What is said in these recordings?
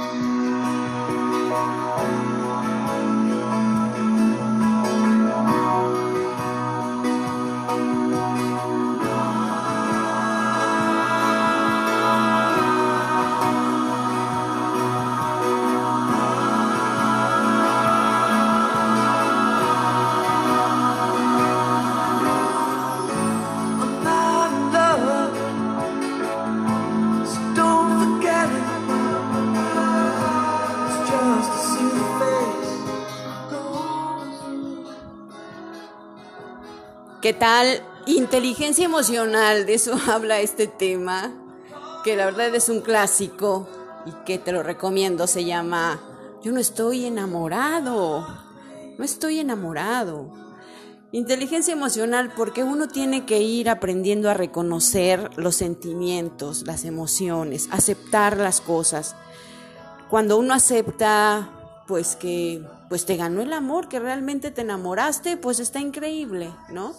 Thank you. ¿Qué tal? Inteligencia emocional, de eso habla este tema, que la verdad es un clásico y que te lo recomiendo, se llama Yo no estoy enamorado, no estoy enamorado. Inteligencia emocional porque uno tiene que ir aprendiendo a reconocer los sentimientos, las emociones, aceptar las cosas. Cuando uno acepta pues que pues te ganó el amor, que realmente te enamoraste, pues está increíble, ¿no?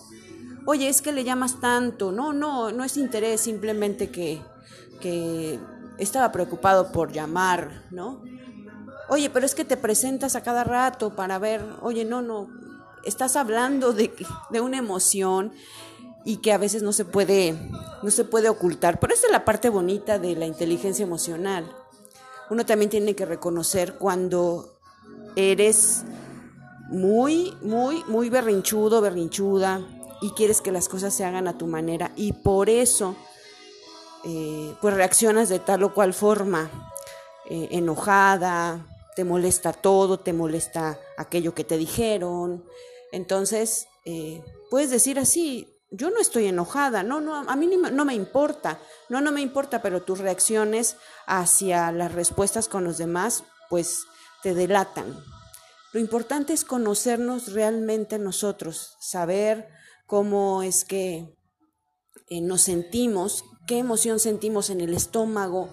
Oye, es que le llamas tanto, no, no, no es interés, simplemente que, que estaba preocupado por llamar, ¿no? Oye, pero es que te presentas a cada rato para ver, oye, no, no, estás hablando de, de una emoción y que a veces no se puede, no se puede ocultar. Pero esa es la parte bonita de la inteligencia emocional. Uno también tiene que reconocer cuando eres muy, muy, muy berrinchudo, berrinchuda y quieres que las cosas se hagan a tu manera y por eso eh, pues reaccionas de tal o cual forma, eh, enojada, te molesta todo, te molesta aquello que te dijeron. Entonces, eh, puedes decir así, yo no estoy enojada, no, no, a mí no me importa, no, no me importa, pero tus reacciones hacia las respuestas con los demás, pues te delatan. Lo importante es conocernos realmente nosotros, saber cómo es que eh, nos sentimos, qué emoción sentimos en el estómago,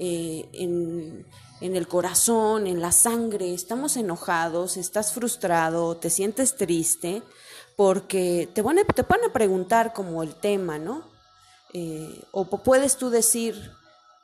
eh, en, el corazón, en la sangre. Estamos enojados, estás frustrado, te sientes triste, porque te van a, preguntar como el tema, ¿no? Eh, o puedes tú decir,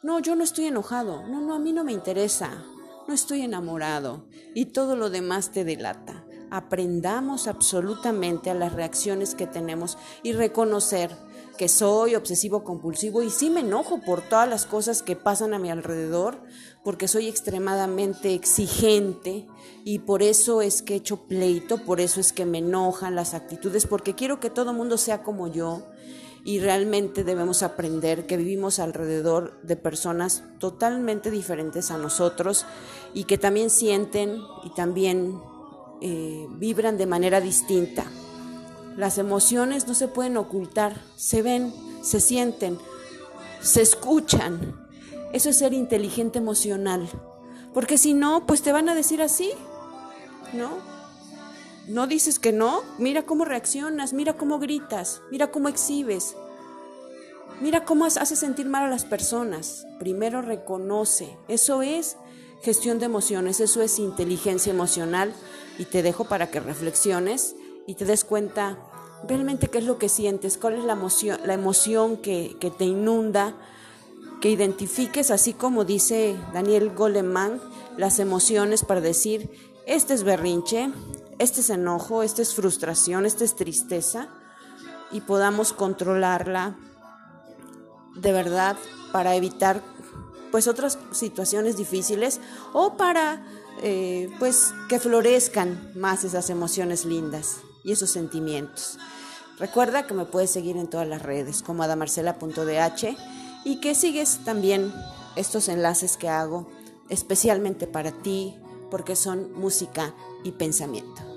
no, yo no estoy enojado, no, no, a mí no me interesa, no estoy enamorado y todo lo demás te delata. Aprendamos absolutamente a las reacciones que tenemos y reconocer que soy obsesivo compulsivo y sí me enojo por todas las cosas que pasan a mi alrededor, porque soy extremadamente exigente y por eso es que he hecho pleito, por eso es que me enojan las actitudes, porque quiero que todo mundo sea como yo y realmente debemos aprender que vivimos alrededor de personas totalmente diferentes a nosotros y que también sienten y también eh, vibran de manera distinta. Las emociones no se pueden ocultar, se ven, se sienten, se escuchan. Eso es ser inteligente emocional. Porque si no, pues te van a decir así, ¿no? No dices que no, mira cómo reaccionas, mira cómo gritas, mira cómo exhibes, mira cómo haces sentir mal a las personas. Primero reconoce, eso es gestión de emociones, eso es inteligencia emocional. Y te dejo para que reflexiones y te des cuenta realmente qué es lo que sientes, cuál es la emoción, la emoción que, que te inunda, que identifiques, así como dice Daniel Goleman, las emociones para decir, este es berrinche, este es enojo, esta es frustración, esta es tristeza y podamos controlarla de verdad para evitar pues otras situaciones difíciles o para eh, pues que florezcan más esas emociones lindas y esos sentimientos. Recuerda que me puedes seguir en todas las redes como adamarcela.dh y que sigues también estos enlaces que hago especialmente para ti porque son música y pensamiento.